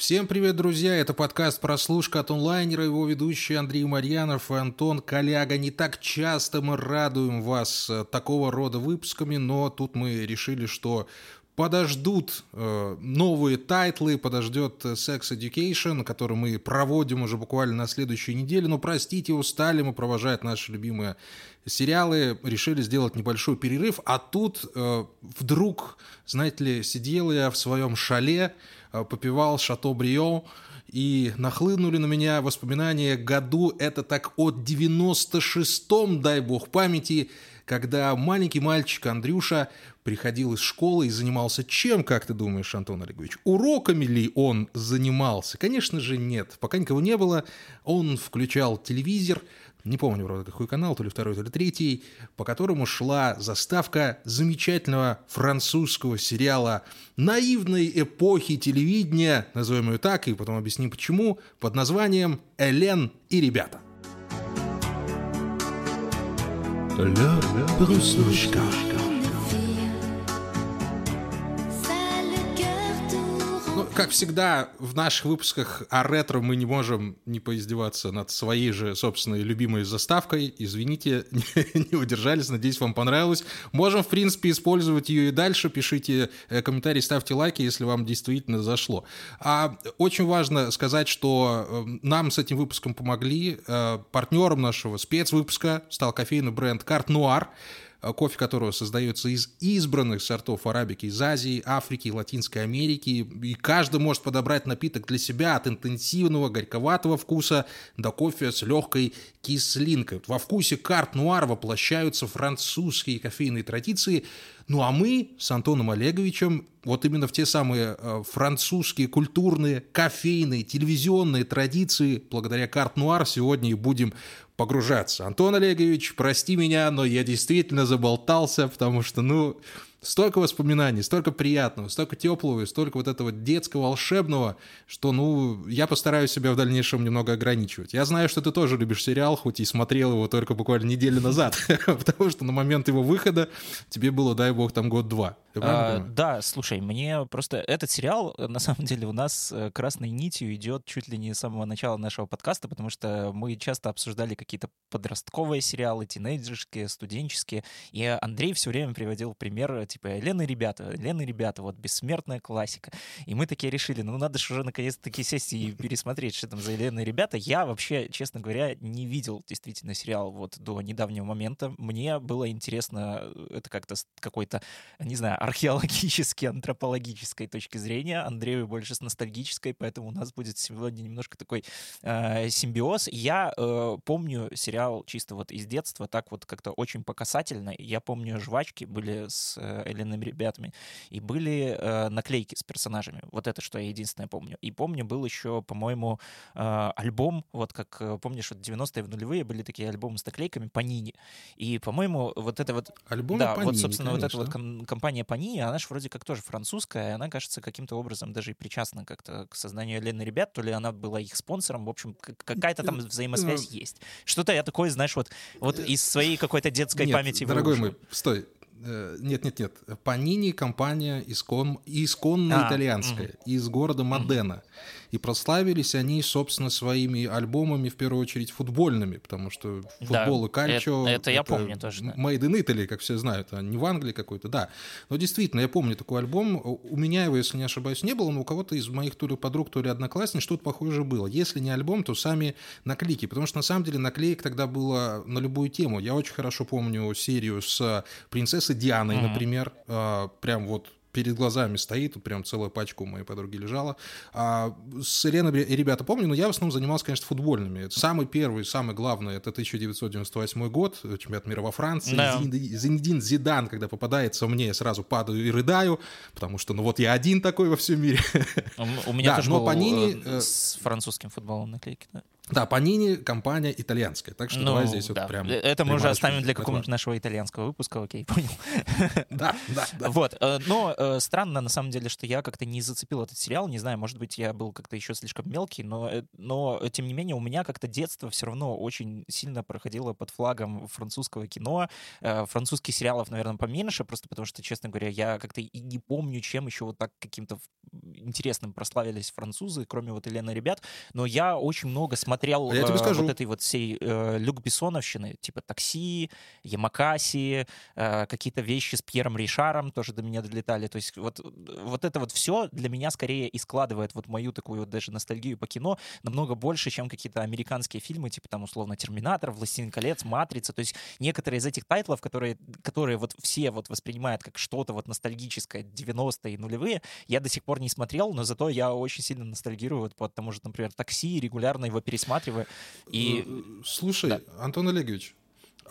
Всем привет, друзья! Это подкаст «Прослушка» от онлайнера, его ведущие Андрей Марьянов и Антон Коляга. Не так часто мы радуем вас э, такого рода выпусками, но тут мы решили, что подождут э, новые тайтлы, подождет э, Sex Education, который мы проводим уже буквально на следующей неделе. Но простите, устали мы провожать наши любимые сериалы, решили сделать небольшой перерыв. А тут э, вдруг, знаете ли, сидел я в своем шале, попивал Шато Брио, и нахлынули на меня воспоминания году, это так от 96-м, дай бог памяти, когда маленький мальчик Андрюша приходил из школы и занимался чем, как ты думаешь, Антон Олегович? Уроками ли он занимался? Конечно же нет. Пока никого не было, он включал телевизор, не помню, правда, какой канал, то ли второй, то ли третий, по которому шла заставка замечательного французского сериала наивной эпохи телевидения, назовем ее так, и потом объясним почему, под названием «Элен и ребята». Ля Прослушка. Как всегда, в наших выпусках о ретро мы не можем не поиздеваться над своей же собственной любимой заставкой. Извините, не, не удержались, надеюсь, вам понравилось. Можем, в принципе, использовать ее и дальше. Пишите э, комментарии, ставьте лайки, если вам действительно зашло. А очень важно сказать, что э, нам с этим выпуском помогли. Э, партнером нашего спецвыпуска стал кофейный бренд «Карт Нуар». Э, кофе которого создается из избранных сортов арабики из Азии, Африки, Латинской Америки. И каждый может подобрать напиток для себя от интенсивного горьковатого вкуса до кофе с легкой кислинкой. Во вкусе карт нуар воплощаются французские кофейные традиции, ну а мы с Антоном Олеговичем вот именно в те самые э, французские культурные, кофейные, телевизионные традиции, благодаря карт нуар, сегодня и будем погружаться. Антон Олегович, прости меня, но я действительно заболтался, потому что, ну, столько воспоминаний, столько приятного, столько теплого, столько вот этого детского, волшебного, что, ну, я постараюсь себя в дальнейшем немного ограничивать. Я знаю, что ты тоже любишь сериал, хоть и смотрел его только буквально неделю назад, потому что на момент его выхода тебе было, дай бог, там год-два. А, да, слушай, мне просто этот сериал, э, на самом деле, у нас э, красной нитью идет чуть ли не с самого начала нашего подкаста, потому что мы часто обсуждали какие-то подростковые сериалы, тинейджерские, студенческие, и Андрей все время приводил пример, типа, Лена и ребята, Лена и ребята, вот бессмертная классика. И мы такие решили, ну надо же уже наконец-таки сесть и пересмотреть, что там за Лена и ребята. Я вообще, честно говоря, не видел действительно сериал вот до недавнего момента. Мне было интересно, э, это как-то какой-то, не знаю, археологической, антропологической точки зрения, Андрею больше с ностальгической, поэтому у нас будет сегодня немножко такой э, симбиоз. Я э, помню сериал чисто вот из детства, так вот как-то очень показательно. Я помню жвачки были с э, Эленными ребятами, и были э, наклейки с персонажами. Вот это, что я единственное помню. И помню, был еще, по-моему, э, альбом, вот как, э, помнишь, вот 90-е в нулевые были такие альбомы с наклейками по Нине. И, по-моему, вот это вот... Альбомы да, по вот, собственно, вот конечно. эта вот ком- компания Panini, она же вроде как тоже французская, и она, кажется, каким-то образом даже и причастна как-то к созданию Лены ребят, то ли она была их спонсором, в общем, какая-то там взаимосвязь есть. Что-то я такое, знаешь, вот, вот из своей какой-то детской Нет, памяти дорогой выужил. мой, стой. Э, Нет, нет, нет. Панини компания искон, исконно А, итальянская, из города Модена. И прославились они, собственно, своими альбомами, в первую очередь, футбольными, потому что Да, футбол и кальчо... это- это я помню тоже, да. Made in Italy, как все знают, а не в Англии какой-то, да. Но действительно, я помню такой альбом. У меня его, если не ошибаюсь, не было, но у кого-то из моих то ли подруг, то ли одноклассниц что-то похожее было. Если не альбом, то сами наклейки, потому что на самом деле наклеек тогда было на любую тему. Я очень хорошо помню серию с принцессой Дианой, например, А, прям вот перед глазами стоит, тут прям целая пачка у моей подруги лежала. А с Еленой и ребята помню, но я в основном занимался, конечно, футбольными. Самый первый, самый главный, это 1998 год, чемпионат мира во Франции. Да. Зин- Зинедин Зидан, когда попадается мне, я сразу падаю и рыдаю, потому что, ну вот я один такой во всем мире. У меня Да, тоже но был, Панини, э, э, с французским футболом наклейки, да. Да, Панини компания итальянская, так что Ну, давай здесь вот да. прям... Это мы уже оставим для какого-нибудь нашего итальянского выпуска, окей, понял. Да, да, да. Вот, э, но э, странно на самом деле, что я как-то не зацепил этот сериал, не знаю, может быть, я был как-то еще слишком мелкий, но, э, но э, тем не менее у меня как-то детство все равно очень сильно проходило под флагом французского кино, Э, французских сериалов, наверное, поменьше, просто потому что, честно говоря, я как-то и не помню, чем еще вот так каким-то интересным прославились французы, кроме вот Елены ребят, но я очень много смотрел А я тебе э, скажу. вот этой вот всей э, Люк Бессоновщины, типа «Такси», Ямакаси, э, какие-то вещи с Пьером Ришаром тоже до меня долетали. То есть вот, вот это вот все для меня скорее и складывает вот мою такую вот даже ностальгию по кино намного больше, чем какие-то американские фильмы, типа там условно «Терминатор», «Властелин колец», «Матрица». То есть некоторые из этих тайтлов, которые, которые вот все вот воспринимают как что-то вот ностальгическое 90-е и нулевые, я до сих пор не смотрел, но зато я очень сильно ностальгирую вот по тому же, например, «Такси», регулярно его пересматриваю. И Э, Слушай, Да. Антон Олегович,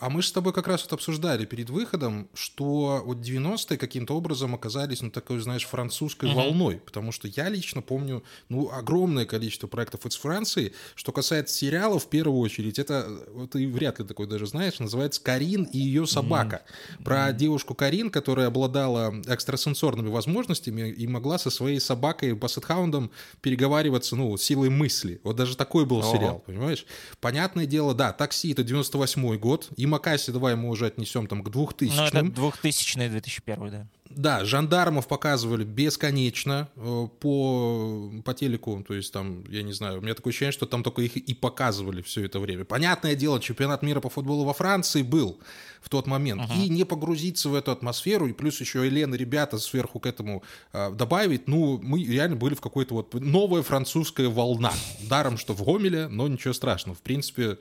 а мы же с тобой как раз вот обсуждали перед выходом, что вот 90-е каким-то образом оказались, ну, такой, знаешь, французской Мгм. волной, потому что я лично помню, ну, огромное количество проектов из Франции. Что касается сериалов, в первую очередь, это, вот ты вряд ли такой даже знаешь, называется «Карин и ее собака». Про девушку Карин, которая обладала экстрасенсорными возможностями и могла со своей собакой Бассетхаундом переговариваться, ну, силой мысли. Вот даже такой был Ого. сериал, понимаешь? Понятное дело, да, «Такси» — это 98 год, и Макаси давай мы уже отнесем там к 2000 ну, это 2000-2001, да. да, жандармов показывали бесконечно э, по, по телеку, то есть там, я не знаю, у меня такое ощущение, что там только их и показывали все это время. Понятное дело, чемпионат мира по футболу во Франции был в тот момент. И не погрузиться в эту атмосферу, и плюс еще Елена, ребята сверху к этому э, добавить, ну, мы реально были в какой-то вот новая французская волна. Даром, что в Гомеле, но ничего страшного. В принципе,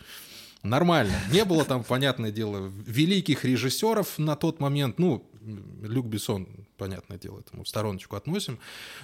Нормально. Не было там, понятное дело, великих режиссеров на тот момент. Ну, Люк Бессон, понятное дело, это мы в стороночку относим.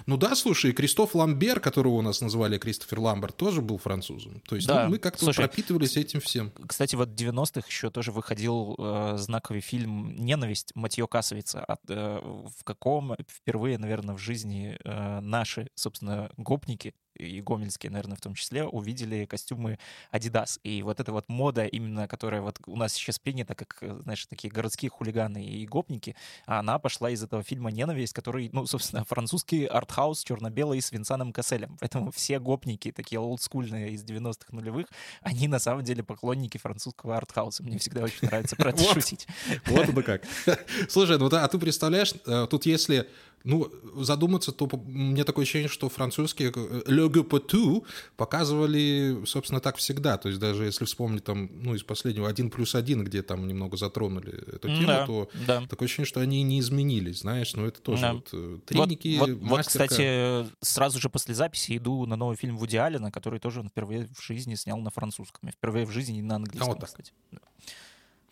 Ну да, слушай, Кристоф Ламбер, которого у нас называли Кристофер Ламберт, тоже был французом. То есть Да, ну, мы как-то слушай, пропитывались этим всем. Кстати, вот в 90-х еще тоже выходил э, знаковый фильм «Ненависть» Матье Касовица, от, э, в каком впервые, наверное, в жизни э, наши, собственно, гопники, и гомельские, наверное, в том числе, увидели костюмы Adidas. И вот эта вот мода, именно которая вот у нас сейчас принята, как, э, знаешь, такие городские хулиганы и гопники, она пошла из этого фильма «Ненависть», который, ну, собственно, французский артхаус черно-белый с Винсаном Касселем. Поэтому все гопники, такие олдскульные из 90-х нулевых, они на самом деле поклонники французского артхауса. Мне всегда очень нравится про это шутить. Вот это как. Слушай, ну а ты представляешь, э, тут если ну, задуматься, то мне такое ощущение, что французские э, Le Gupetou показывали, собственно, так всегда. То есть даже если вспомнить там, ну, из последнего «Один плюс один», где там немного затронули эту тему, Да, то да. такое ощущение, что они не изменились, знаешь, но это тоже Да. вот э, треники, вот, вот, вот, кстати, сразу же после записи иду на новый фильм Вуди Аллена, который тоже он впервые в жизни снял на французском. И впервые в жизни не на английском, А вот так. Да.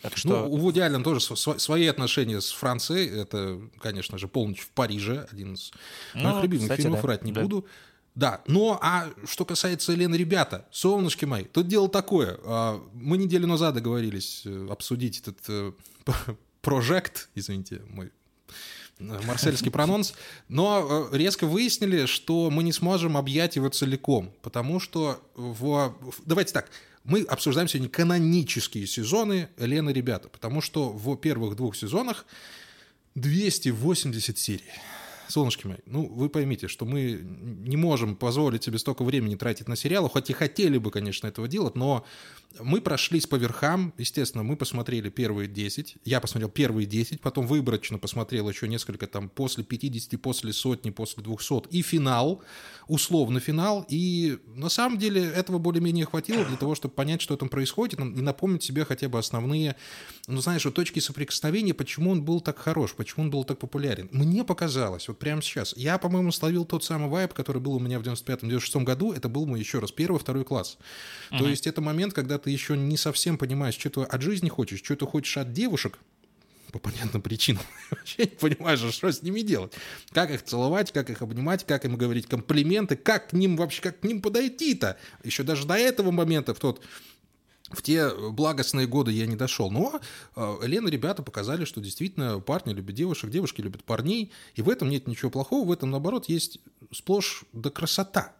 Так Ну, что... у Вуди Аллена тоже св- свои отношения с Францией. Это, конечно же, «Полночь в Париже», один из Ну, моих любимых кстати, фильмов, да, врать не да. буду. Да, но а что касается Елены, ребята, солнышки мои, тут дело такое. а, Мы неделю назад договорились э, обсудить этот э, прожект, извините, мой э, марсельский прононс, но резко выяснили, что мы не сможем объять его целиком, потому что в- Давайте так, мы обсуждаем сегодня канонические сезоны Елены, ребята, потому что в первых двух сезонах 280 серий. Солнышки мои, ну вы поймите, что мы не можем позволить себе столько времени тратить на сериалы, хоть и хотели бы, конечно, этого делать, но мы прошлись по верхам, естественно, мы посмотрели первые 10, я посмотрел первые 10, потом выборочно посмотрел еще несколько там после 50, после сотни, после 200, и финал, условно финал, и на самом деле этого более-менее хватило для того, чтобы понять, что там происходит, и напомнить себе хотя бы основные, ну знаешь, вот точки соприкосновения, почему он был так хорош, почему он был так популярен. Мне показалось, вот прямо сейчас, я, по-моему, словил тот самый вайб, который был у меня в 95-96 году, это был мой еще раз первый, второй класс. То есть это момент, когда ты еще не совсем понимаешь, что ты от жизни хочешь, что ты хочешь от девушек, по понятным причинам. Вообще не понимаешь, что с ними делать. Как их целовать, как их обнимать, как им говорить комплименты, как к ним вообще, как к ним подойти-то. Еще даже до этого момента, в тот в те благостные годы я не дошел. Но э, Лена, ребята показали, что действительно парни любят девушек, девушки любят парней. И в этом нет ничего плохого, в этом, наоборот, есть сплошь да красота.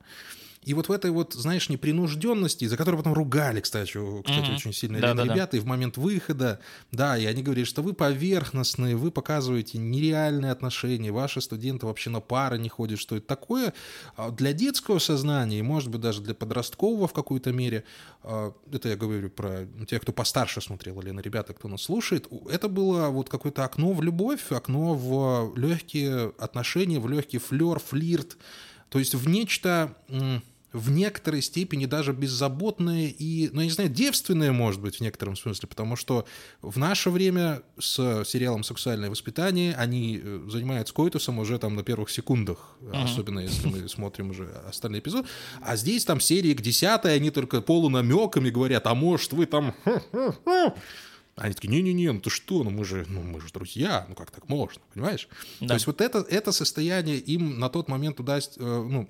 И вот в этой вот, знаешь, непринужденности, за которую потом ругали, кстати, кстати Мгм. очень сильно Да, да, да. ребята, и в момент выхода, да, и они говорили, что вы поверхностные, вы показываете нереальные отношения, ваши студенты вообще на пары не ходят, что это такое. А Для детского сознания, и, может быть, даже для подросткового в какой-то мере, а, это я говорю про тех, кто постарше смотрел, или на ребята, кто нас слушает, это было вот какое-то окно в любовь, окно в легкие отношения, в легкий флер, флирт, то есть в нечто в некоторой степени даже беззаботное и, ну, я не знаю, девственное, может быть, в некотором смысле, потому что в наше время с сериалом «Сексуальное воспитание» они э, занимаются коитусом уже там на первых секундах, особенно если мы смотрим уже остальные эпизоды, а здесь там серии к десятой они только полунамеками говорят, а может вы там... Они такие, не-не-не, ну ты что, ну мы же, ну мы же друзья, ну как так можно, понимаешь? Да. То есть вот это, это состояние им на тот момент удастся, э, ну,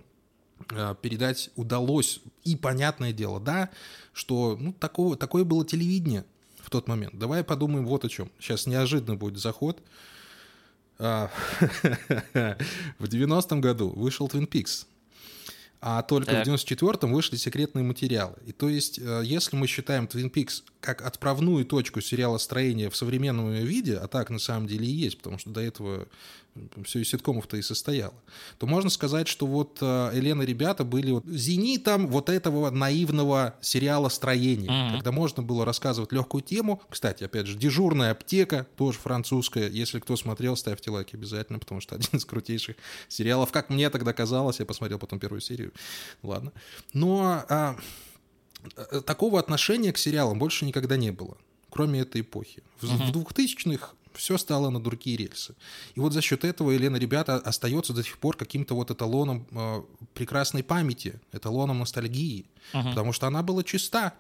передать удалось. И понятное дело, да, что ну, такого, такое было телевидение в тот момент. Давай подумаем вот о чем. Сейчас неожиданно будет заход. А, В 90-м году вышел Twin Peaks. А только Так. в 94-м вышли секретные материалы. И то есть, э, если мы считаем Twin Peaks как отправную точку сериала строения в современном виде, а так на самом деле и есть, потому что до этого все из ситкомов-то и состояло, то можно сказать, что вот э, Елена и ребята были вот зенитом вот этого наивного сериала строения, Мгм. когда можно было рассказывать легкую тему. Кстати, опять же, дежурная аптека, тоже французская. Если кто смотрел, ставьте лайки обязательно, потому что один из крутейших сериалов, как мне тогда казалось, я посмотрел потом первую серию. Ладно. Но а, э, такого отношения к сериалам больше никогда не было, кроме этой эпохи. В, в 2000-х все стало на другие рельсы. И вот за счет этого Елена Ребята остается до сих пор каким-то вот эталоном э, прекрасной памяти, эталоном ностальгии, Мгм. потому что она была чиста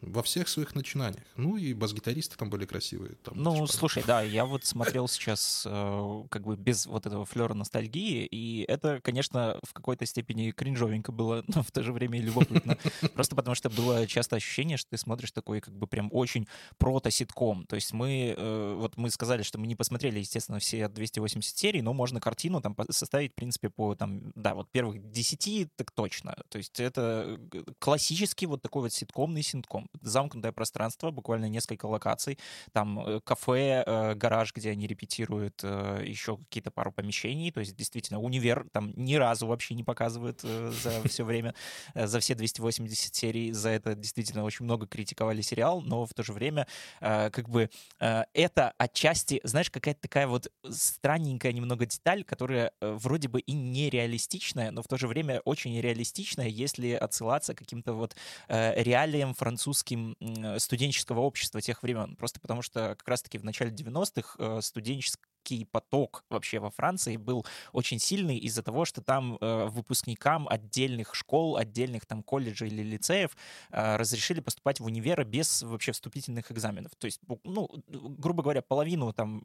во всех своих начинаниях. Ну и бас-гитаристы там были красивые. Там, Ну, типа, слушай, да, я вот смотрел сейчас э, как бы без вот этого флера ностальгии, и это, конечно, в какой-то степени кринжовенько было, но в то же время и любопытно. Просто потому что было часто ощущение, что ты смотришь такой как бы прям очень прото-ситком. То есть мы, э, вот мы сказали, что мы не посмотрели, естественно, все 280 серий, но можно картину там составить, в принципе, по там, да, вот первых 10 так точно. То есть это э, классический вот такой вот ситкомный ситком. Замкнутое пространство, буквально несколько локаций, там э, кафе, э, гараж, где они репетируют, э, еще какие-то пару помещений, то есть действительно универ там ни разу вообще не показывают за все время, за все 280 серий, за это действительно очень много критиковали сериал, но в то же время как бы это отчасти, знаешь, какая-то такая вот странненькая немного деталь, которая вроде бы и нереалистичная, но в то же время очень реалистичная, если отсылаться к каким-то вот реалиям французским м, студенческого общества тех времен. Просто потому что как раз-таки в начале 90-х э, студенческий поток вообще во Франции был очень сильный из-за того, что там э, выпускникам отдельных школ, отдельных там колледжей или лицеев э, разрешили поступать в универы без вообще вступительных экзаменов. То есть, ну, грубо говоря, половину там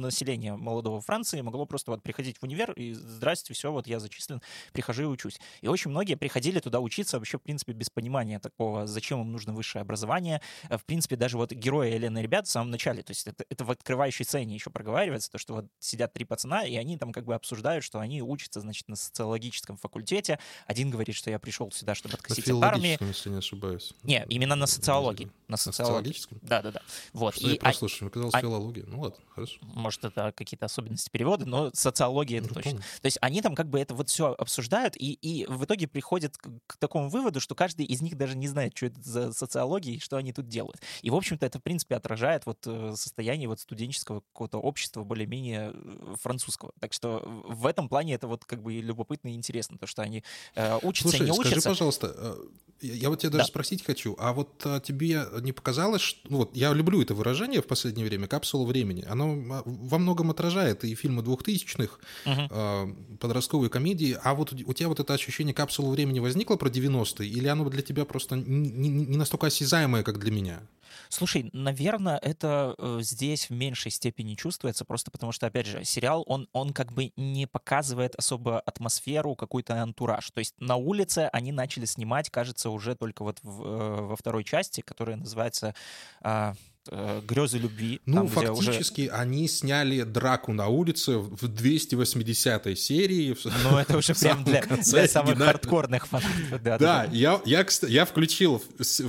населения молодого Франции могло просто вот приходить в универ и здрасте, все, вот я зачислен, прихожу и учусь. И очень многие приходили туда учиться вообще, в принципе, без понимания такого, зачем им нужно высшее образование. Э, В принципе, даже вот герои Елены ребят в самом начале, то есть это, это в открывающей сцене еще проговаривается, то, что вот сидят три пацана, и они там как бы обсуждают, что они учатся, значит, на социологическом факультете. Один говорит, что я пришел сюда, чтобы На откосить от армии. если не ошибаюсь. Не, именно на социологии. На На социологии. социологическом? Да, да, да. Вот. Что я И, а- прослушал, мне казалось а- филология. Ну ладно, хорошо. может, это какие-то особенности перевода, но социология это Ну, точно. помню. То есть они там как бы это вот все обсуждают, и, и в итоге приходят к, к такому выводу, что каждый из них даже не знает, что это за социология и что они тут делают. И, в общем-то, это, в принципе, отражает вот э, состояние вот студенческого какого-то общества более-менее э, французского. Так что в этом плане это вот как бы любопытно и интересно, то, что они э, учатся Слушай, и не скажи, учатся. пожалуйста, э, я вот тебя даже Да. спросить хочу, а вот а, тебе не показалось, что, ну, вот я люблю это выражение в последнее время, капсула времени, оно во многом отражает и фильмы двухтысячных, Мгм. э, подростковые комедии, а вот у у тебя вот это ощущение капсулы времени возникло про 90-е, или оно для тебя просто не, не- не настолько осязаемое, как для меня? Слушай, наверное, это э, здесь в меньшей степени чувствуется, просто потому что, опять же, сериал, он, он как бы не показывает особо атмосферу, какой-то антураж. То есть на улице они начали снимать, кажется, уже только вот в, э, во второй части, которая называется... э, «Грезы любви». Ну, там, где уже- фактически они сняли драку на улице в 280-й серии. Ну, это уже прям для, конце для самых оригинально. хардкорных фанатов. Да, Да, я, я, кста- я включил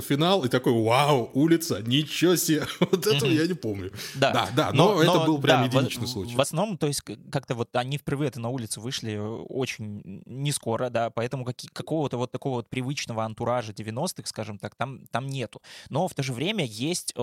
финал и такой, вау, улица, ничего себе, вот этого я не помню. Да, да, да, но, это был прям да, единичный в, случай. В основном, то есть как-то вот они впервые это на улицу вышли очень не скоро, да, поэтому каки- какого-то вот такого вот привычного антуража 90-х, скажем так, там, там нету. Но в то же время есть э,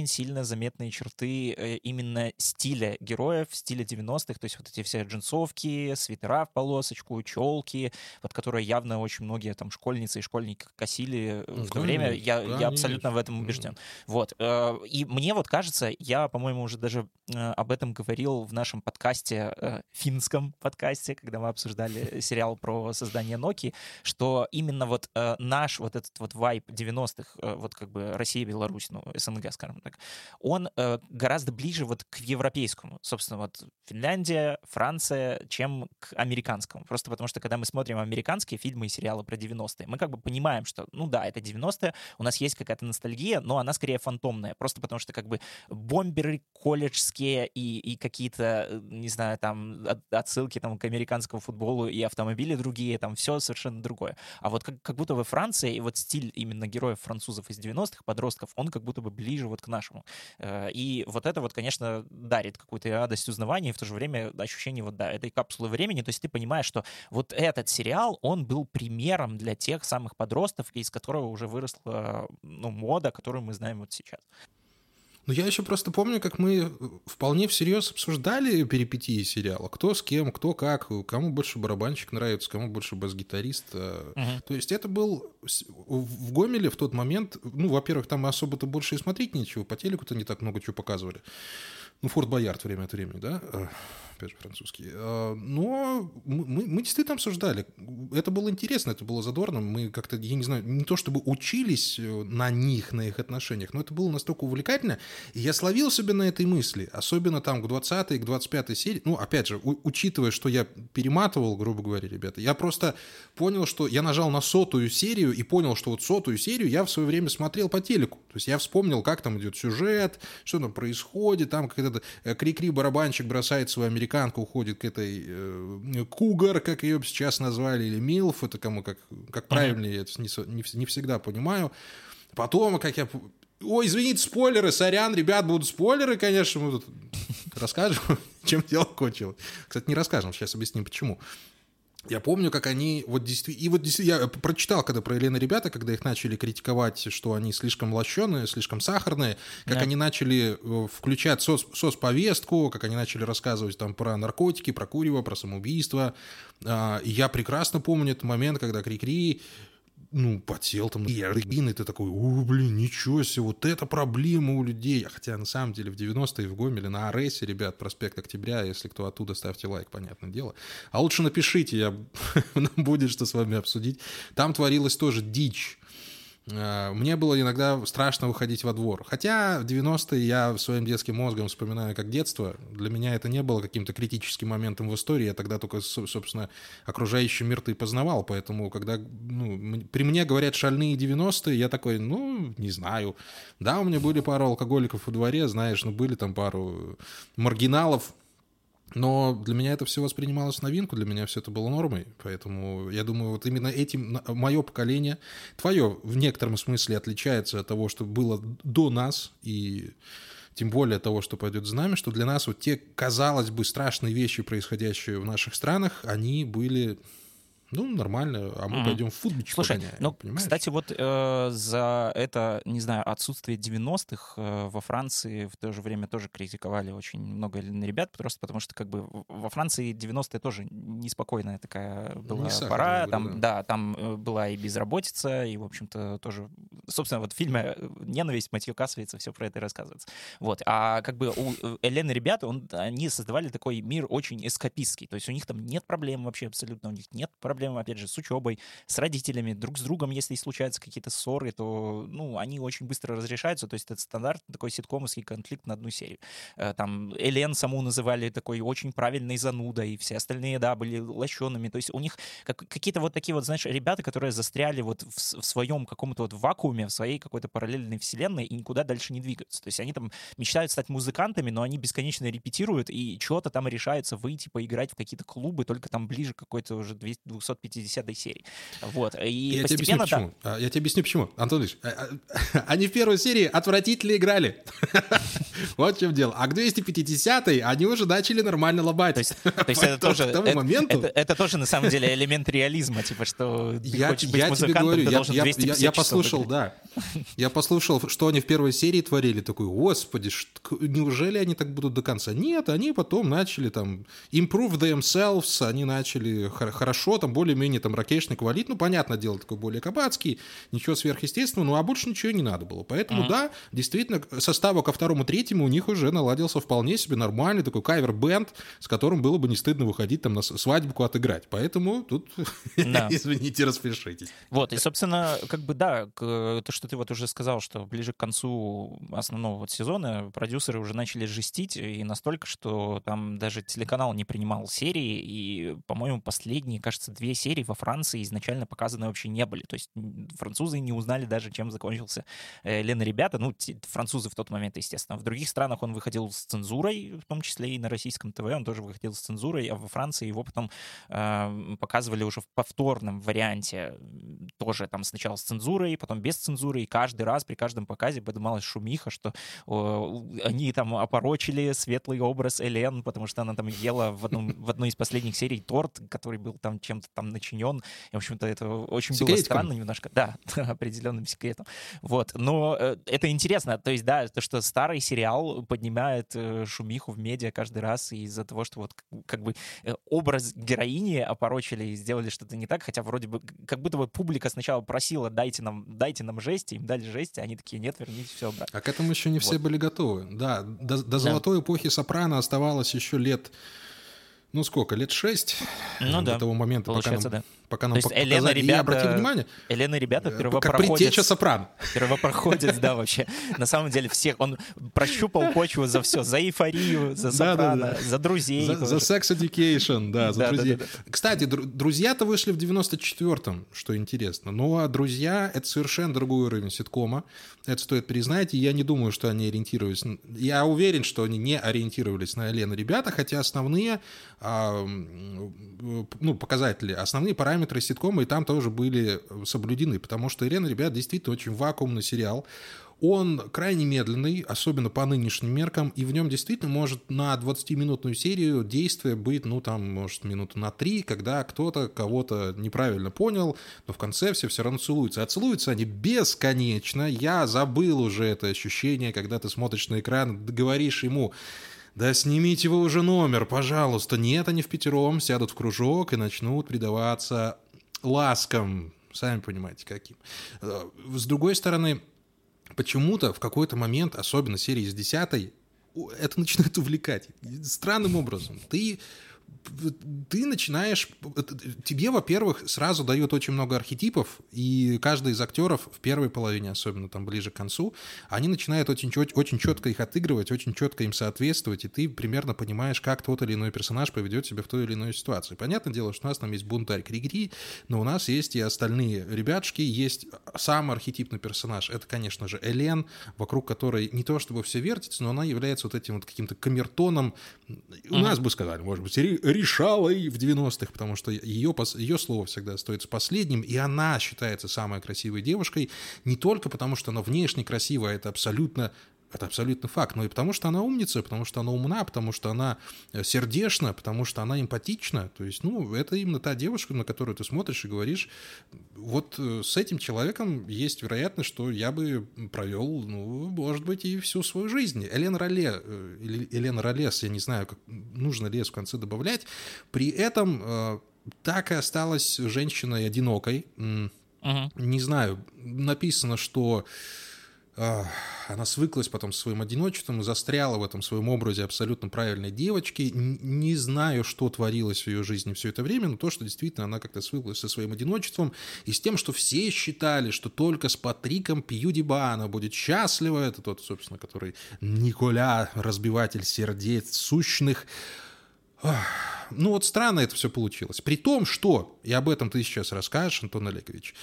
очень сильно заметные черты э, именно стиля героев, стиля 90-х, то есть вот эти все джинсовки, свитера в полосочку, челки, под которые явно очень многие там школьницы и школьники косили Ну, в то время. конечно, Я, я абсолютно в этом убежден. Вот. э, И мне вот кажется, я, по-моему, уже даже об этом говорил в нашем подкасте, финском подкасте, когда мы обсуждали сериал про создание Nokia, что именно вот наш вот этот вот вайп 90-х, э, вот как бы Россия, Беларусь, ну, СНГ, скажем так, он э, гораздо ближе вот к европейскому. Собственно, вот Финляндия, Франция, чем к американскому. Просто потому что, когда мы смотрим американские фильмы и сериалы про 90-е, мы как бы понимаем, что, ну да, это 90-е, у нас есть какая-то ностальгия, но она скорее фантомная. Просто потому что как бы бомберы колледжские и, и какие-то, э, не знаю, там от- отсылки там, к американскому футболу и автомобили другие, там все совершенно другое. А вот как, как будто бы Франция и вот стиль именно героев французов из 90-х, подростков, он как будто бы ближе вот к нашему. Э, И вот это вот, конечно, дарит какую-то радость узнавания, и в то же время ощущение вот, да, этой капсулы времени. То есть ты понимаешь, что вот этот сериал, он был примером для тех самых подростков, из которого уже выросла ну, мода, которую мы знаем вот сейчас. Ну, я еще просто помню, как мы э, вполне всерьез обсуждали перипетии сериала. Кто с кем, кто как, кому больше барабанщик нравится, кому больше бас-гитарист. Мгм. То есть это был в Гомеле в тот момент, ну, во-первых, там особо-то больше и смотреть нечего, по телеку-то не так много чего показывали. Ну, Форт Боярд время от времени, да? Опять же французский. Э, Но мы, мы- мы действительно обсуждали. Это было интересно, это было задорно. Мы как-то, я не знаю, не то чтобы учились э, на них, на их отношениях, но это было настолько увлекательно. И я словил себя на этой мысли, особенно там к 20 к 25 серии. Ну, опять же, у- учитывая, что я перематывал, грубо говоря, ребята, я просто понял, что я нажал на сотую серию и понял, что вот сотую серию я в свое время смотрел по телеку. То есть я вспомнил, как там идет сюжет, что там происходит, там как этот Крикри барабанщик бросает свою американку, уходит к этой э, Кугар, как ее сейчас назвали, или Милф, это кому как, как правильно, я это не, не не всегда понимаю. Потом, как я... Ой, извините, спойлеры, сорян, ребят, будут спойлеры, конечно, мы тут расскажем, чем дело кончилось. Кстати, не расскажем, сейчас объясним, почему. Я помню, как они вот действительно... И вот действительно, я прочитал, когда про Елены ребята, когда их начали критиковать, что они слишком лощеные, слишком сахарные, как Да. они начали э, включать соц, соцповестку, как они начали рассказывать там про наркотики, про курево, про самоубийство. А, и я прекрасно помню этот момент, когда Крикри ну, потел там, и и ты такой, о, блин, ничего себе, вот это проблема у людей. Хотя, на самом деле, в 90-е в Гомеле на Аресе, ребят, проспект Октября, если кто оттуда, ставьте лайк, понятное дело. А лучше напишите, я, нам будет что с вами обсудить. Там творилась тоже дичь. Э, Мне было иногда страшно выходить во двор. Хотя в 90-е я своим детским мозгом вспоминаю как детство. Для меня это не было каким-то критическим моментом в истории. Я тогда только, со- собственно, окружающий мир-то и познавал. Поэтому, когда ну, при мне говорят шальные 90-е, я такой, ну, не знаю. Да, у меня были пару алкоголиков во дворе, знаешь, ну, были там пару маргиналов, но для меня это все воспринималось новинку, для меня все это было нормой. Поэтому я думаю, вот именно этим мое поколение, твое в некотором смысле отличается от того, что было до нас, и тем более того, что пойдет за нами, что для нас вот те, казалось бы, страшные вещи, происходящие в наших странах, они были, ну, нормально, а мы Мгм. пойдем в футбичку Слушай, погоняем, ну, понимаешь? кстати, вот э, за это, не знаю, отсутствие 90-х э, во Франции в то же время тоже критиковали очень много ребят, просто потому что как бы во Франции 90-е тоже неспокойная такая была сахарные пора. Там, да, там э, была и безработица, и, в общем-то, тоже... Собственно, вот в фильме э, «Ненависть» Матью Касовица все про это и рассказывается. Вот. А как бы у э, Элены ребята, он, они создавали такой мир очень эскапистский. То есть у них там нет проблем вообще абсолютно, у них нет проблем, опять же, с учебой, с родителями, друг с другом, если случаются какие-то ссоры, то, ну, они очень быстро разрешаются. То есть это стандарт такой ситкомовский конфликт на одну серию. Э, Там Элен саму называли такой очень правильной занудой, и все остальные, да, были лощеными. То есть у них как- какие-то вот такие вот, знаешь, ребята, которые застряли вот в, в своем каком-то вот вакууме, в своей какой-то параллельной вселенной и никуда дальше не двигаются. То есть они там мечтают стать музыкантами, но они бесконечно репетируют и что-то там решаются выйти, поиграть в какие-то клубы, только там ближе к какой-то уже 250 серии. Вот. И я тебе объясню, постепенно, почему. А, Я тебе объясню, почему. Антон Ильич, а, а, они в первой серии отвратительно играли. Вот в чем дело. А к 250-й они уже начали нормально лобать. То есть, то есть это К тоже, тому это, моменту- это- это тоже на самом деле элемент реализма, типа что ты Я, хочешь быть я музыкантом, говорю, ты я, должен я- 250 я- я послушал, да. Я послушал, что они в первой серии творили. Такой, господи, к- неужели они так будут до конца? Нет, они потом начали там improve themselves, они начали хор- хорошо, там более-менее там ракешник валить. Ну, понятное дело, такой более кабацкий, ничего сверхъестественного, ну, а больше ничего не надо было. Поэтому, да, действительно, к составу ко второму, третьему у них уже наладился вполне себе нормальный такой кавер-бенд, с которым было бы не стыдно выходить там на свадьбу отыграть. Поэтому тут, Да. извините, распишитесь. Вот, и, собственно, как бы, да, то, что ты вот уже сказал, что ближе к концу основного вот сезона продюсеры уже начали жестить, и настолько, что там даже телеканал не принимал серии, и, по-моему, последние, кажется, две серии во Франции изначально показаны вообще не были. То есть французы не узнали даже, чем закончился э, Лена Ребята, ну, французы в тот момент, естественно. В других странах он выходил с цензурой, в том числе и на российском ТВ он тоже выходил с цензурой, а во Франции его потом э, показывали уже в повторном варианте, тоже там сначала с цензурой, потом без цензуры, и каждый раз при каждом показе поднималась шумиха, что о, они там опорочили светлый образ Элен, потому что она там ела в, одном, в одной из последних серий торт, который был там чем-то там начинен. И, в общем-то, это очень было Секретиком. странно немножко. Да, определенным секретом. Вот. Но э, это интересно. То есть, да, то, что старый сериал поднимает э, шумиху в медиа каждый раз из-за того, что вот как бы э, образ героини опорочили и сделали что-то не так, хотя вроде бы как будто бы публика сначала просила, дайте нам, дайте нам жести, им дали жести, а они такие, нет, верните все обратно. А к этому еще не все Вот. были готовы. Да, до, до золотой эпохи Сопрано оставалось еще лет, ну сколько, лет шесть Ну до да, того момента, пока получается, нам, да. пока нам То есть Елена, показали. И ребята, обратите внимание, Елена, ребята, э, как первопроходец, предтеча Сопрано. первопроходец, да, вообще. На самом деле всех, он прощупал почву за все, за эйфорию, за сопрано, за друзей. За, Sex Education, да, за друзей. Кстати, дру- друзья-то вышли в 94-м, что интересно. Ну, а друзья — это совершенно другой уровень ситкома. Это стоит признать, и я не думаю, что они ориентировались... Я уверен, что они не ориентировались на Елену ребята, хотя основные ну, показатели, основные параметры ситкома и там тоже были соблюдены, потому что Елена ребят действительно очень вакуумный сериал. Он крайне медленный, особенно по нынешним меркам, и в нем действительно может на 20-минутную серию действия быть, ну, там, может, минуту на три, когда кто-то кого-то неправильно понял, но в конце все все равно целуются. А целуются они бесконечно. Я забыл уже это ощущение, когда ты смотришь на экран, говоришь ему, да снимите вы уже номер, пожалуйста. Нет, они в пятером сядут в кружок и начнут предаваться ласкам. Сами понимаете, каким. Э, С другой стороны, почему-то в какой-то момент, особенно серии с десятой, это начинает увлекать. Странным образом. Ты ты начинаешь... Тебе, во-первых, сразу дают очень много архетипов, и каждый из актеров в первой половине, особенно там ближе к концу, они начинают очень, очень четко их отыгрывать, очень четко им соответствовать, и ты примерно понимаешь, как тот или иной персонаж поведет себя в той или иной ситуации. Понятное дело, что у нас там есть бунтарь Кригри, но у нас есть и остальные ребятушки, есть сам архетипный персонаж. Это, конечно же, Элен, вокруг которой не то чтобы все вертится, но она является вот этим вот каким-то камертоном. У нас бы сказали, может быть, ре- решалой в 90-х, потому что ее, ее слово всегда остается последним, и она считается самой красивой девушкой не только потому, что она внешне красивая, это абсолютно это абсолютно факт, но и потому, что она умница, потому что она умна, потому что она э, сердечна, потому что она эмпатична. То есть, ну, это именно та девушка, на которую ты смотришь и говоришь, вот э, с этим человеком есть вероятность, что я бы провел, ну, может быть, и всю свою жизнь. Элен Роле, э, Елена Ролес, я не знаю, как, нужно ли в конце добавлять, при этом так и осталась женщиной одинокой. Мгм. не знаю, написано, что она свыклась потом со своим одиночеством и застряла в этом своем образе абсолютно правильной девочки. Не знаю, что творилось в ее жизни все это время, но то, что действительно она как-то свыклась со своим одиночеством и с тем, что все считали, что только с Патриком Пьюдиба она будет счастлива. Это тот, собственно, который Николя, разбиватель сердец сущных. Ну вот странно это все получилось. При том, что, и об этом ты сейчас расскажешь, Антон Олегович,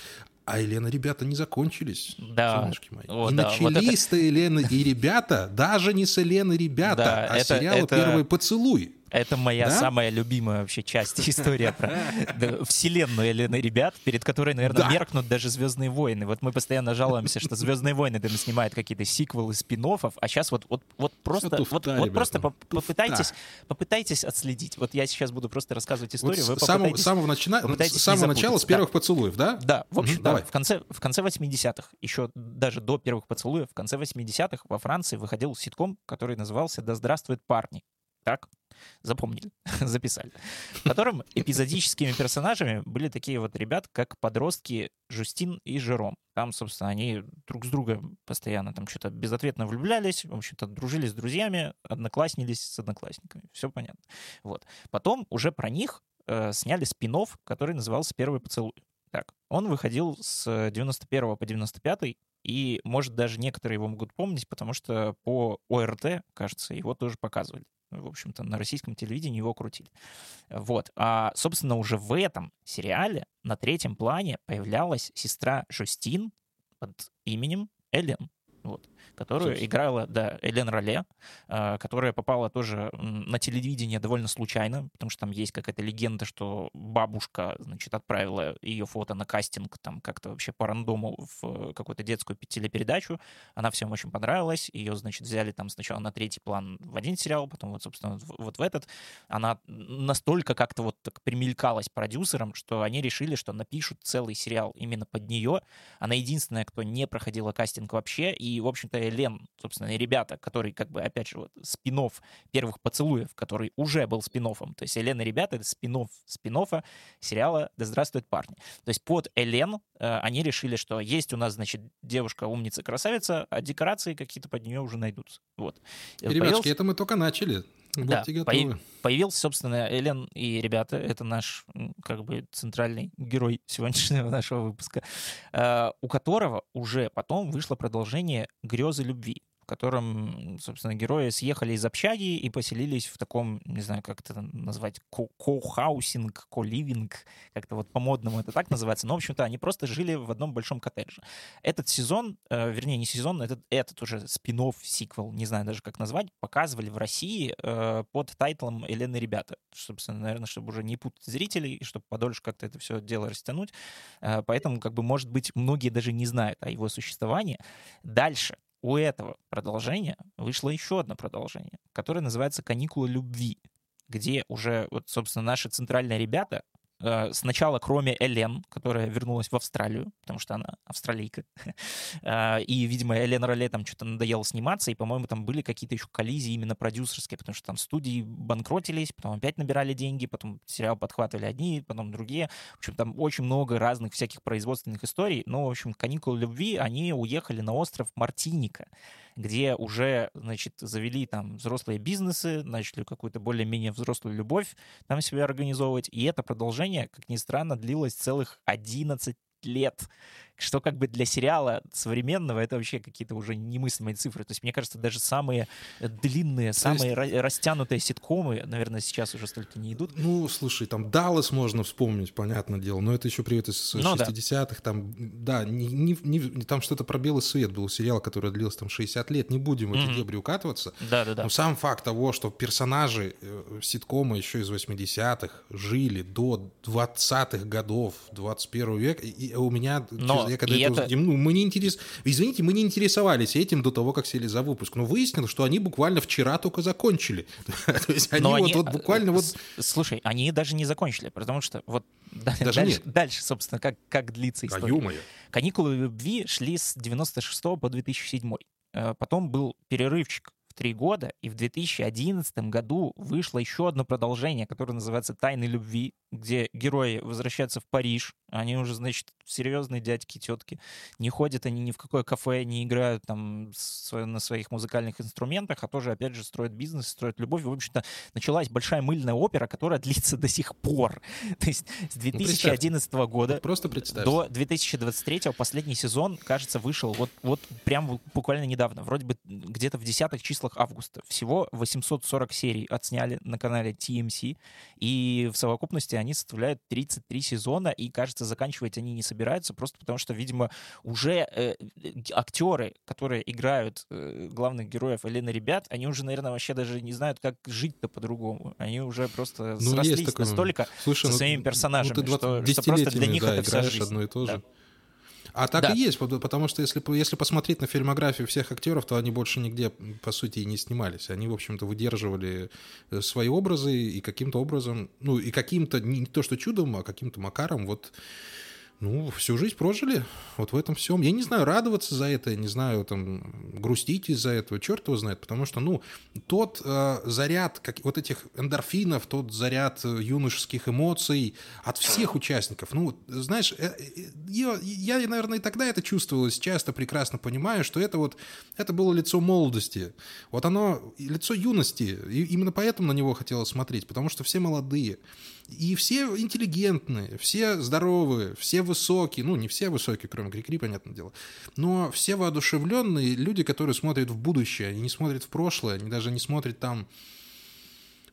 А Елена, ребята, не закончились. Да. солнышки мои. О, и да, вот начались-то Елена и ребята, даже не с Елены ребята, Да, а это- сериала это- «Первый поцелуй». Это моя Да? самая любимая вообще часть истории про вселенную Елены ребят, перед которой, наверное, Да. меркнут даже Звездные войны. Вот мы постоянно жалуемся, что Звездные войны там снимают какие-то сиквелы, спин а сейчас вот, вот, вот просто, туфта, вот, просто туфта. попытайтесь, попытайтесь отследить. Вот я сейчас буду просто рассказывать Вот историю, вы с самого, самого, начина- попытайтесь с не самого начала, с первых поцелуев, да? Да, в общем, да, давай. в конце, в конце 80-х, еще даже до первых поцелуев, в конце 80-х во Франции выходил ситком, который назывался «Да здравствуют парни». Так? Запомнили, записали. В котором эпизодическими персонажами были такие вот ребят, как подростки Жустин и Жером. Там, собственно, они друг с другом постоянно там что-то безответно влюблялись, в общем-то, дружили с друзьями, однокласснились с одноклассниками. Все понятно. Вот. Потом уже про них э, сняли спин который назывался «Первый поцелуй». Так, он выходил с 91 по 95, и, может, даже некоторые его могут помнить, потому что по ОРТ, кажется, его тоже показывали. В общем-то, на российском телевидении его крутили. Вот. А, собственно, уже в этом сериале на третьем плане появлялась сестра Жустин под именем Элен. Вот, которую Собственно. играла, да, Элен Роле, а, которая попала тоже на телевидение довольно случайно, потому что там есть какая-то легенда, что бабушка, значит, отправила ее фото на кастинг там как-то вообще по рандому в какую-то детскую телепередачу. Она всем очень понравилась. Ее, значит, взяли там сначала на третий план в один сериал, потом вот, собственно, вот в этот. Она настолько как-то вот так примелькалась продюсерам, что они решили, что напишут целый сериал именно под нее. Она единственная, кто не проходила кастинг вообще. И, в общем-то, Элен, собственно, и ребята, который, как бы, опять же, вот спин первых поцелуев, который уже был спин То есть Элен и ребята — это спин спин сериала «Да здравствуют парни». То есть под Элен э, они решили, что есть у нас, значит, девушка умница, красавица, а декорации какие-то под нее уже найдутся. Вот. И, Ребятки, это мы только начали. Да, Будьте появ- готовы. Появился, собственно, Элен и ребята. Это наш, как бы, центральный герой сегодняшнего нашего выпуска, э, у которого уже потом вышло продолжение «Грезы любви», котором, собственно, герои съехали из общаги и поселились в таком, не знаю, как это назвать, ко- кохаусинг, коливинг, как-то вот по-модному это так называется. Но, в общем-то, они просто жили в одном большом коттедже. Этот сезон, э, вернее, не сезон, этот, этот уже спин сиквел, не знаю даже как назвать, показывали в России э, под тайтлом «Елена и ребята». Собственно, наверное, чтобы уже не путать зрителей, и чтобы подольше как-то это все дело растянуть. Э, поэтому, как бы, может быть, многие даже не знают о его существовании. Дальше у этого продолжения вышло еще одно продолжение, которое называется «Каникулы любви», где уже, вот, собственно, наши центральные ребята сначала, кроме Элен, которая вернулась в Австралию, потому что она австралийка, э, и, видимо, Элен Роле там что-то надоело сниматься, и, по-моему, там были какие-то еще коллизии именно продюсерские, потому что там студии банкротились, потом опять набирали деньги, потом сериал подхватывали одни, потом другие. В общем, там очень много разных всяких производственных историй, но, в общем, «Каникулы любви», они уехали на остров Мартиника, где уже, значит, завели там взрослые бизнесы, начали какую-то более-менее взрослую любовь там себя организовывать. И это продолжение, как ни странно, длилось целых 11 лет. Что как бы для сериала современного это вообще какие-то уже немыслимые цифры. То есть, мне кажется, даже самые длинные, самые ра- растянутые ситкомы, наверное, сейчас уже столько не идут. Ну, слушай, там Даллас можно вспомнить, понятное дело, но это еще привет из Ну да. 60-х, там, да, не, не- не- там что-то про белый свет был сериал, который длился там 60 лет, не будем в эти Мгм. дебри укатываться, Да-да-да. но сам факт того, что персонажи э, ситкома еще из 80-х жили до 20-х годов 21 века, и, и у меня, Но я когда это, это- уз- ну, мы не интерес... извините, мы не интересовались этим до того, как сели за выпуск, но выяснилось, что они буквально вчера только закончили, то есть они вот, они, вот буквально э, вот с- Слушай, они даже не закончили, потому что вот да- Даже дальше, дальше, собственно, как, как длится история. Каникулы любви шли с 96 по 2007. Э, Потом был перерывчик три года, и в 2011 году вышло еще одно продолжение, которое называется «Тайны любви», где герои возвращаются в Париж. Они уже, значит, серьезные дядьки, тетки. Не ходят они ни в какое кафе, не играют там на своих музыкальных инструментах, а тоже, опять же, строят бизнес, строят любовь. В общем-то, началась большая мыльная опера, которая длится до сих пор. То есть с 2011 года Вот Просто до 2023 последний сезон, кажется, вышел вот, вот прям буквально недавно. Вроде бы где-то в десятых числах числах августа. Всего 840 серий отсняли на канале TMC, и в совокупности они составляют 33 сезона, и, кажется, заканчивать они не собираются, просто потому что, видимо, уже э, актеры, которые играют э, главных героев Елены ребят, они уже, наверное, вообще даже не знают, как жить-то по-другому. Они уже просто Ну, срослись такое. настолько Слушай, со ну, своими ну, персонажами, ты 20 что, что просто для них да, это вся жизнь. одно и то Да. же. А так Да. и есть, пот- потому что если, если посмотреть на фильмографию всех актеров, то они больше нигде, по сути, и не снимались. Они, в общем-то, выдерживали э, свои образы и каким-то образом, ну, и каким-то, не то что чудом, а каким-то макаром, вот, ну, всю жизнь прожили вот в этом всем. Я не знаю, радоваться за это, не знаю, там, грустить из-за этого, черт его знает, потому что, ну, тот э, заряд как, вот этих эндорфинов, тот заряд э, юношеских эмоций от всех участников, ну, знаешь, э, э, я, я, наверное, и тогда это чувствовал, это прекрасно понимаю, что это вот, это было лицо молодости, вот оно, лицо юности, и именно поэтому на него хотелось смотреть, потому что все молодые, и все интеллигентные, все здоровые, все высокие, ну, не все высокие, кроме Крикри, понятное дело, но все воодушевленные люди, которые смотрят в будущее, они не смотрят в прошлое, они даже не смотрят там,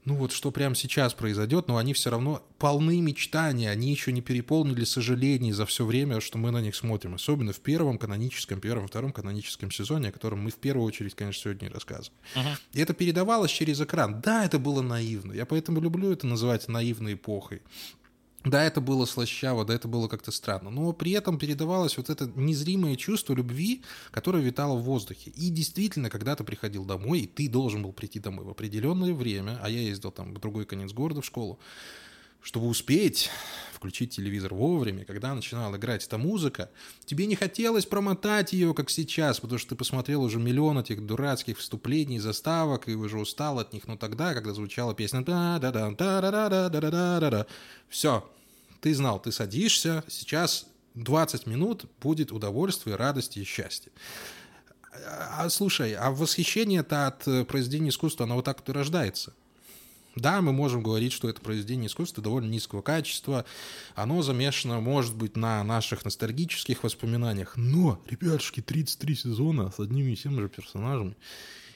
ну вот что прямо сейчас произойдет, но они все равно полны мечтаний, они еще не переполнили сожалений за все время, что мы на них смотрим, особенно в первом каноническом, первом, втором каноническом сезоне, о котором мы в первую очередь, конечно, сегодня и рассказываем. И это передавалось через экран. Да, это было наивно, я поэтому люблю это называть наивной эпохой. Да, это было слащаво, да, это было как-то странно, но при этом передавалось вот это незримое чувство любви, которое витало в воздухе. И действительно, когда ты приходил домой, и ты должен был прийти домой в определенное время, а я ездил там в другой конец города в школу, чтобы успеть включить телевизор вовремя, когда начинала играть эта музыка, тебе не хотелось промотать ее, как сейчас, потому что ты посмотрел уже миллион этих дурацких вступлений, заставок, и уже устал от них, но тогда, когда звучала песня да да да да да да да да да все, ты знал, ты садишься, сейчас 20 минут будет удовольствие, радости и счастье. А, слушай, а восхищение-то от э, произведения искусства, оно вот так вот и рождается. Да, мы можем говорить, что это произведение искусства довольно низкого качества, оно замешано, может быть, на наших ностальгических воспоминаниях, но, ребятушки, 33 сезона с одними и теми же персонажами,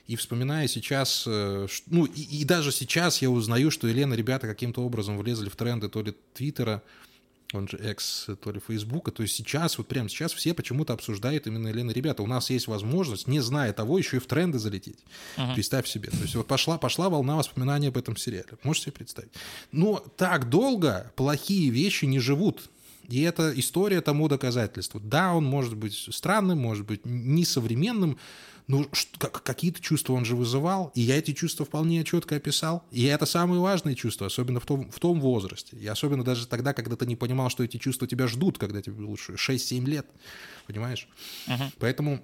и вспоминая сейчас, э, ну и, и даже сейчас я узнаю, что Елена, ребята каким-то образом влезли в тренды то ли Твиттера, он же экс, то ли Фейсбука, то есть сейчас, вот прямо сейчас все почему-то обсуждают именно Елена, ребята, у нас есть возможность, не зная того, еще и в тренды залететь. Представь себе. То есть вот пошла, пошла волна воспоминаний об этом сериале. Можете себе представить? Но так долго плохие вещи не живут. И эта история тому доказательство. Да, он может быть странным, может быть несовременным, как- какие-то чувства он же вызывал, и я эти чувства вполне четко описал. И это самые важные чувства, особенно в том, в том возрасте. И особенно даже тогда, когда ты не понимал, что эти чувства тебя ждут, когда тебе лучше 6-7 лет. Понимаешь? Поэтому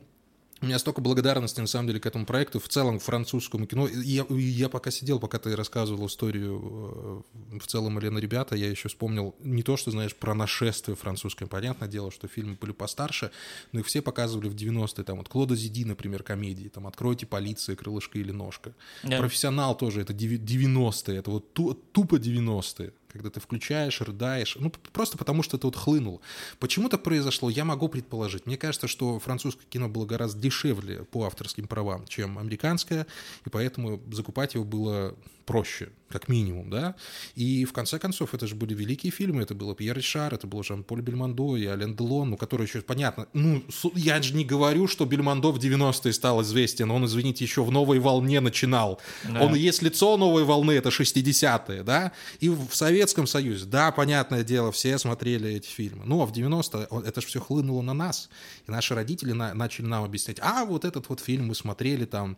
у меня столько благодарности, на самом деле, к этому проекту, в целом, к французскому кино. И Я, и я пока сидел, пока ты рассказывал историю э, в целом Елена Ребята, я еще вспомнил не то, что, знаешь, про нашествие французское. Понятное дело, что фильмы были постарше, но их все показывали в 90-е. Там вот Клода Зиди, например, комедии. Там «Откройте полиция», «Крылышко или ножка». Да. «Профессионал» тоже, это деви- 90-е, это вот ту- тупо 90-е когда ты включаешь, рыдаешь, ну, просто потому что это вот хлынуло. Почему так произошло, я могу предположить. Мне кажется, что французское кино было гораздо дешевле по авторским правам, чем американское, и поэтому закупать его было проще, как минимум, да. И в конце концов, это же были великие фильмы, это было Пьер Ришар, это был Жан-Поль Бельмондо и Ален Делон, ну, который еще, понятно, ну, я же не говорю, что Бельмондо в 90-е стал известен, он, извините, еще в «Новой волне» начинал. Да. Он есть лицо «Новой волны», это 60-е, да, и в Советском Союзе, да, понятное дело, все смотрели эти фильмы, но в 90-е о- это же все хлынуло на нас, и наши родители на- начали нам объяснять, а вот этот вот фильм мы смотрели там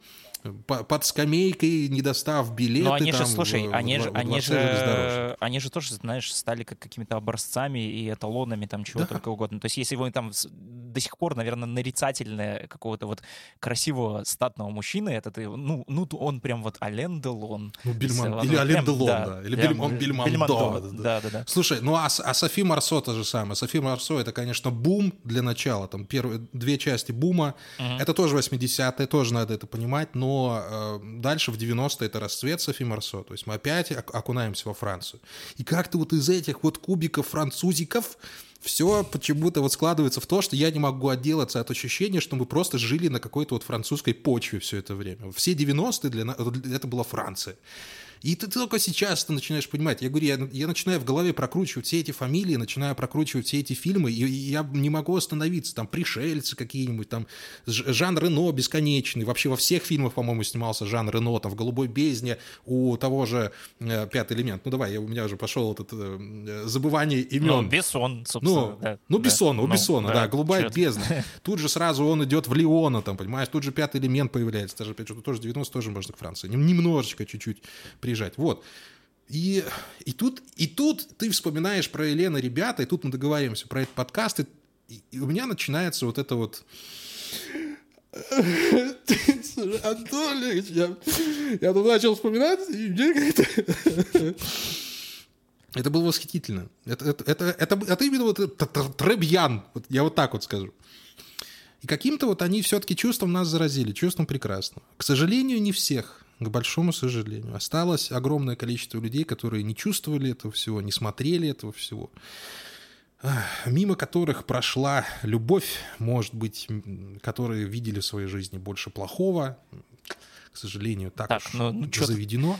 под скамейкой, не достав билеты. Но они же, там, слушай, в- они в- же, в они же, они же тоже, знаешь, стали как какими-то образцами и эталонами там чего Да. только угодно. То есть если вы там до сих пор, наверное, нарицательное какого-то вот красивого статного мужчины, это ты, ну, ну он прям вот Ален Делон. Ну, Бельмон- Всё, или ну, Ален Делон, да, да, или прям Бельмон- Бельмондо, Бельмондо, да, да. Да, да, да. Слушай, ну а, а Софи Марсо то же самое. Софи Марсо это, конечно, бум для начала. Там первые две части бума. Это тоже 80-е, тоже надо это понимать. Но э, дальше в 90-е это расцвет Софи Марсо. То есть мы опять ок- окунаемся во Францию. И как-то вот из этих вот кубиков французиков все почему-то вот складывается в то, что я не могу отделаться от ощущения, что мы просто жили на какой-то вот французской почве все это время. Все 90-е для нас, это была Франция. И ты только сейчас ты начинаешь понимать. Я говорю, я, я начинаю в голове прокручивать все эти фамилии, начинаю прокручивать все эти фильмы, и, и я не могу остановиться. Там пришельцы какие-нибудь, там Жан Рено бесконечный. Вообще во всех фильмах, по-моему, снимался Жан Рено. Там в «Голубой бездне» у того же э, «Пятый элемент». Ну давай, я, у меня уже пошел этот э, забывание имен. Ну, Бессон, собственно. Ну, да, ну Бессон, да. у ну, Бессона, да, да «Голубая черт. бездна». Тут же сразу он идет в Леона, там, понимаешь, тут же «Пятый элемент» появляется. Даже, опять же, тоже 90 тоже можно к Франции. Немножечко, чуть-чуть приезжать. Вот. И, и, тут, и тут ты вспоминаешь про Елену ребята, и тут мы договариваемся про этот подкаст, и, и у меня начинается вот это вот... Анатолий, я, я тут начал вспоминать, и мне как-то... Это было восхитительно. Это, это, это, это, это именно вот Требьян, вот я вот так вот скажу. И каким-то вот они все-таки чувством нас заразили, чувством прекрасного. К сожалению, не всех к большому сожалению. Осталось огромное количество людей, которые не чувствовали этого всего, не смотрели этого всего, мимо которых прошла любовь, может быть, которые видели в своей жизни больше плохого, к сожалению, так, так уж ну, ну, заведено.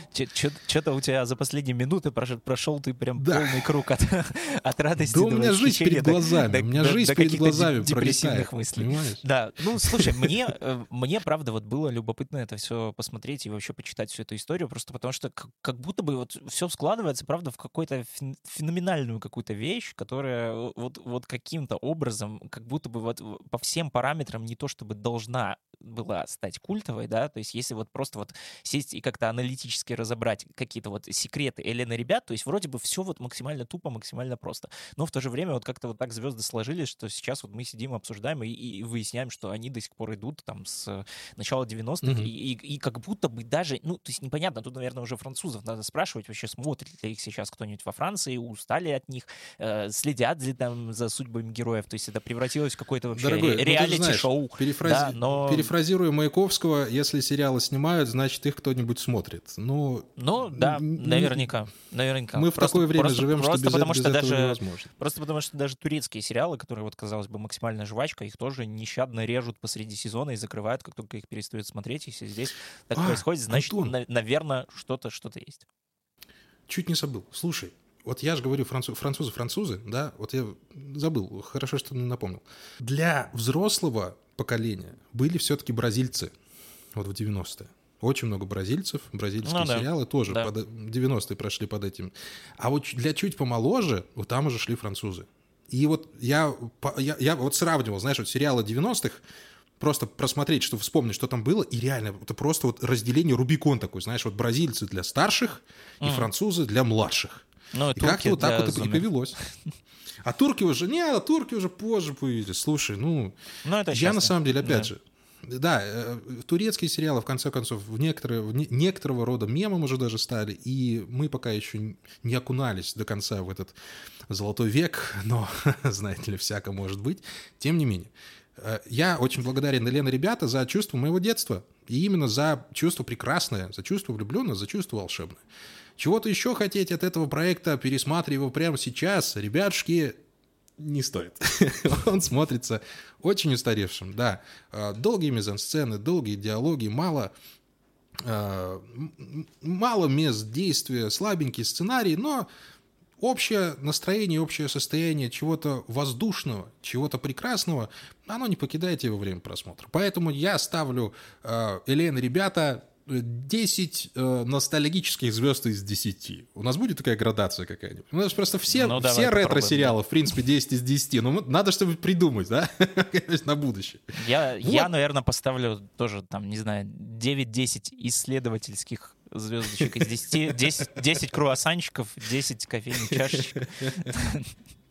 Что-то у тебя за последние минуты прошел, прошел ты прям да. полный круг от, от радости. Да у меня жизнь перед глазами, до, у меня до, жизнь до перед глазами депрессивных мыслей. Понимаешь? Да, ну слушай, мне, э, мне правда вот было любопытно это все посмотреть и вообще почитать всю эту историю, просто потому что как будто бы вот все складывается, правда, в какую-то феноменальную какую-то вещь, которая вот, вот каким-то образом, как будто бы вот по всем параметрам не то чтобы должна была стать культовой, да, то есть если вот просто вот сесть и как-то аналитически разобрать какие-то вот секреты Элены ребят, то есть вроде бы все вот максимально тупо, максимально просто, но в то же время вот как-то вот так звезды сложились, что сейчас вот мы сидим, обсуждаем и, и выясняем, что они до сих пор идут там с начала 90-х, mm-hmm. и, и, и как будто бы даже, ну, то есть непонятно, тут, наверное, уже французов надо спрашивать, вообще смотрит ли их сейчас кто-нибудь во Франции, устали от них, э, следят ли там за судьбами героев, то есть это превратилось в какое-то вообще Дорогой, ре- реалити-шоу. Ну, перефрази... да, но... Перефразируя Маяковского, если сериалы снимают, значит, их кто-нибудь смотрит. Ну, ну да, наверняка. наверняка. Мы в просто, такое время просто, живем, просто что без, потому, без что этого даже, невозможно. Просто потому что даже турецкие сериалы, которые, вот, казалось бы, максимальная жвачка, их тоже нещадно режут посреди сезона и закрывают, как только их перестают смотреть. Если здесь так а, происходит, значит, на, наверное, что-то что есть. Чуть не забыл. Слушай, вот я же говорю француз, французы, французы, да, вот я забыл, хорошо, что напомнил. Для взрослого поколения были все-таки бразильцы вот в 90-е. Очень много бразильцев, бразильские ну, да. сериалы тоже да. под, 90-е прошли под этим. А вот для чуть помоложе, вот там уже шли французы. И вот я, я, я вот сравнивал, знаешь, вот сериалы 90-х, просто просмотреть, что вспомнить, что там было, и реально, это просто вот разделение Рубикон такой, знаешь, вот бразильцы для старших mm. и французы для младших. Ну, и как-то вот так вот и повелось. А турки уже, не, а турки уже позже появились. Слушай, ну, ну это я на самом деле, опять да. же, да, э, турецкие сериалы, в конце концов, в некоторые, в некоторого рода мемом уже даже стали, и мы пока еще не окунались до конца в этот золотой век, но, знаете ли, всяко может быть. Тем не менее, э, я очень благодарен Елене ребята за чувство моего детства, и именно за чувство прекрасное, за чувство влюбленное, за чувство волшебное. Чего-то еще хотеть от этого проекта, пересматривая его прямо сейчас, ребятушки, не стоит. Он смотрится очень устаревшим, да. А, долгие мизансцены, долгие диалоги, мало, а, мало мест действия, слабенький сценарий, но общее настроение, общее состояние чего-то воздушного, чего-то прекрасного, оно не покидает его время просмотра. Поэтому я ставлю э, Элен, ребята, 10 э, ностальгических звезд из 10. У нас будет такая градация какая-нибудь? У нас просто все, ну, все ретро-сериалы, в принципе, 10 из 10. Но надо что-нибудь придумать, да? На будущее. Я, вот. я, наверное, поставлю тоже, там, не знаю, 9-10 исследовательских звездочек из 10, 10, 10 круассанчиков, 10 кофейных чашечек.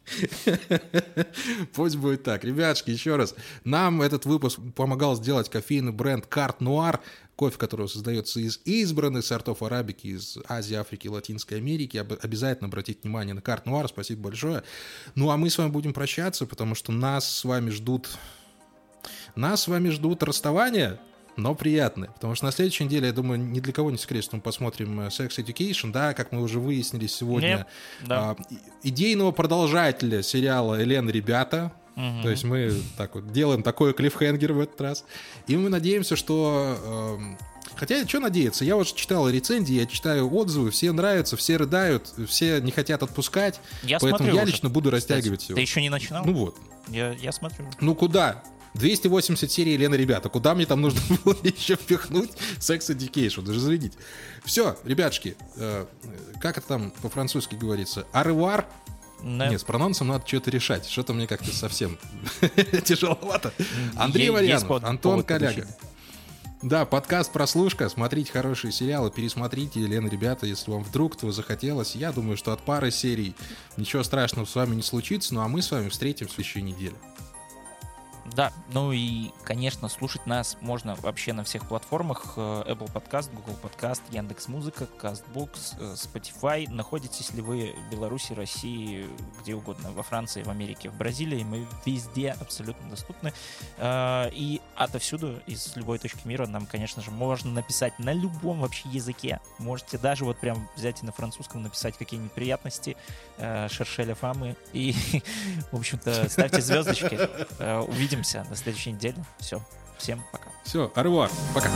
Пусть будет так. Ребятушки, еще раз. Нам этот выпуск помогал сделать кофейный бренд Карт Нуар. Кофе, который создается из избранных сортов арабики из Азии, Африки, Латинской Америки. Обязательно обратите внимание на Карт Нуар. Спасибо большое. Ну, а мы с вами будем прощаться, потому что нас с вами ждут... Нас с вами ждут расставания но приятное. Потому что на следующей неделе, я думаю, ни для кого не секрет, что мы посмотрим э, Sex Education, да, как мы уже выяснили сегодня. Нет, да. а, идейного продолжателя сериала «Элен, ребята», Мгм. то есть мы так вот делаем такой клиффхенгер в этот раз. И мы надеемся, что... эм, Хотя, что надеяться? Я вот читал рецензии, я читаю отзывы, все нравятся, все рыдают, все не хотят отпускать. Я поэтому я уже, лично буду кстати. растягивать его. Ты еще не начинал? Ну вот. Я, я смотрю. Ну куда? 280 серий Лена, ребята. Куда мне там нужно было еще впихнуть Sex Education? Даже заведить. Все, ребятушки, э, как это там по-французски говорится? Аревар? Да. Нет, с прононсом надо что-то решать. Что-то мне как-то совсем тяжеловато. Андрей Варьянов, Антон Коляга. Да, подкаст «Прослушка». Смотрите хорошие сериалы, пересмотрите. Лена, ребята, если вам вдруг этого захотелось. Я думаю, что от пары серий ничего страшного с вами не случится. Ну а мы с вами встретимся в следующей неделе. Да, ну и, конечно, слушать нас можно вообще на всех платформах. э, Apple Podcast, Google Podcast, Яндекс.Музыка, CastBox, э, Spotify. Находитесь ли вы в Беларуси, России, где угодно, во Франции, в Америке, в Бразилии, мы везде абсолютно доступны. Э, И отовсюду, из любой точки мира, нам, конечно же, можно написать на любом вообще языке. Можете даже вот прям взять и на французском написать какие-нибудь приятности, шершеля фамы. И, в общем-то, ставьте звездочки. Э, Увидимся на следующей неделе. Все. Всем пока. Все, аревуар. Пока.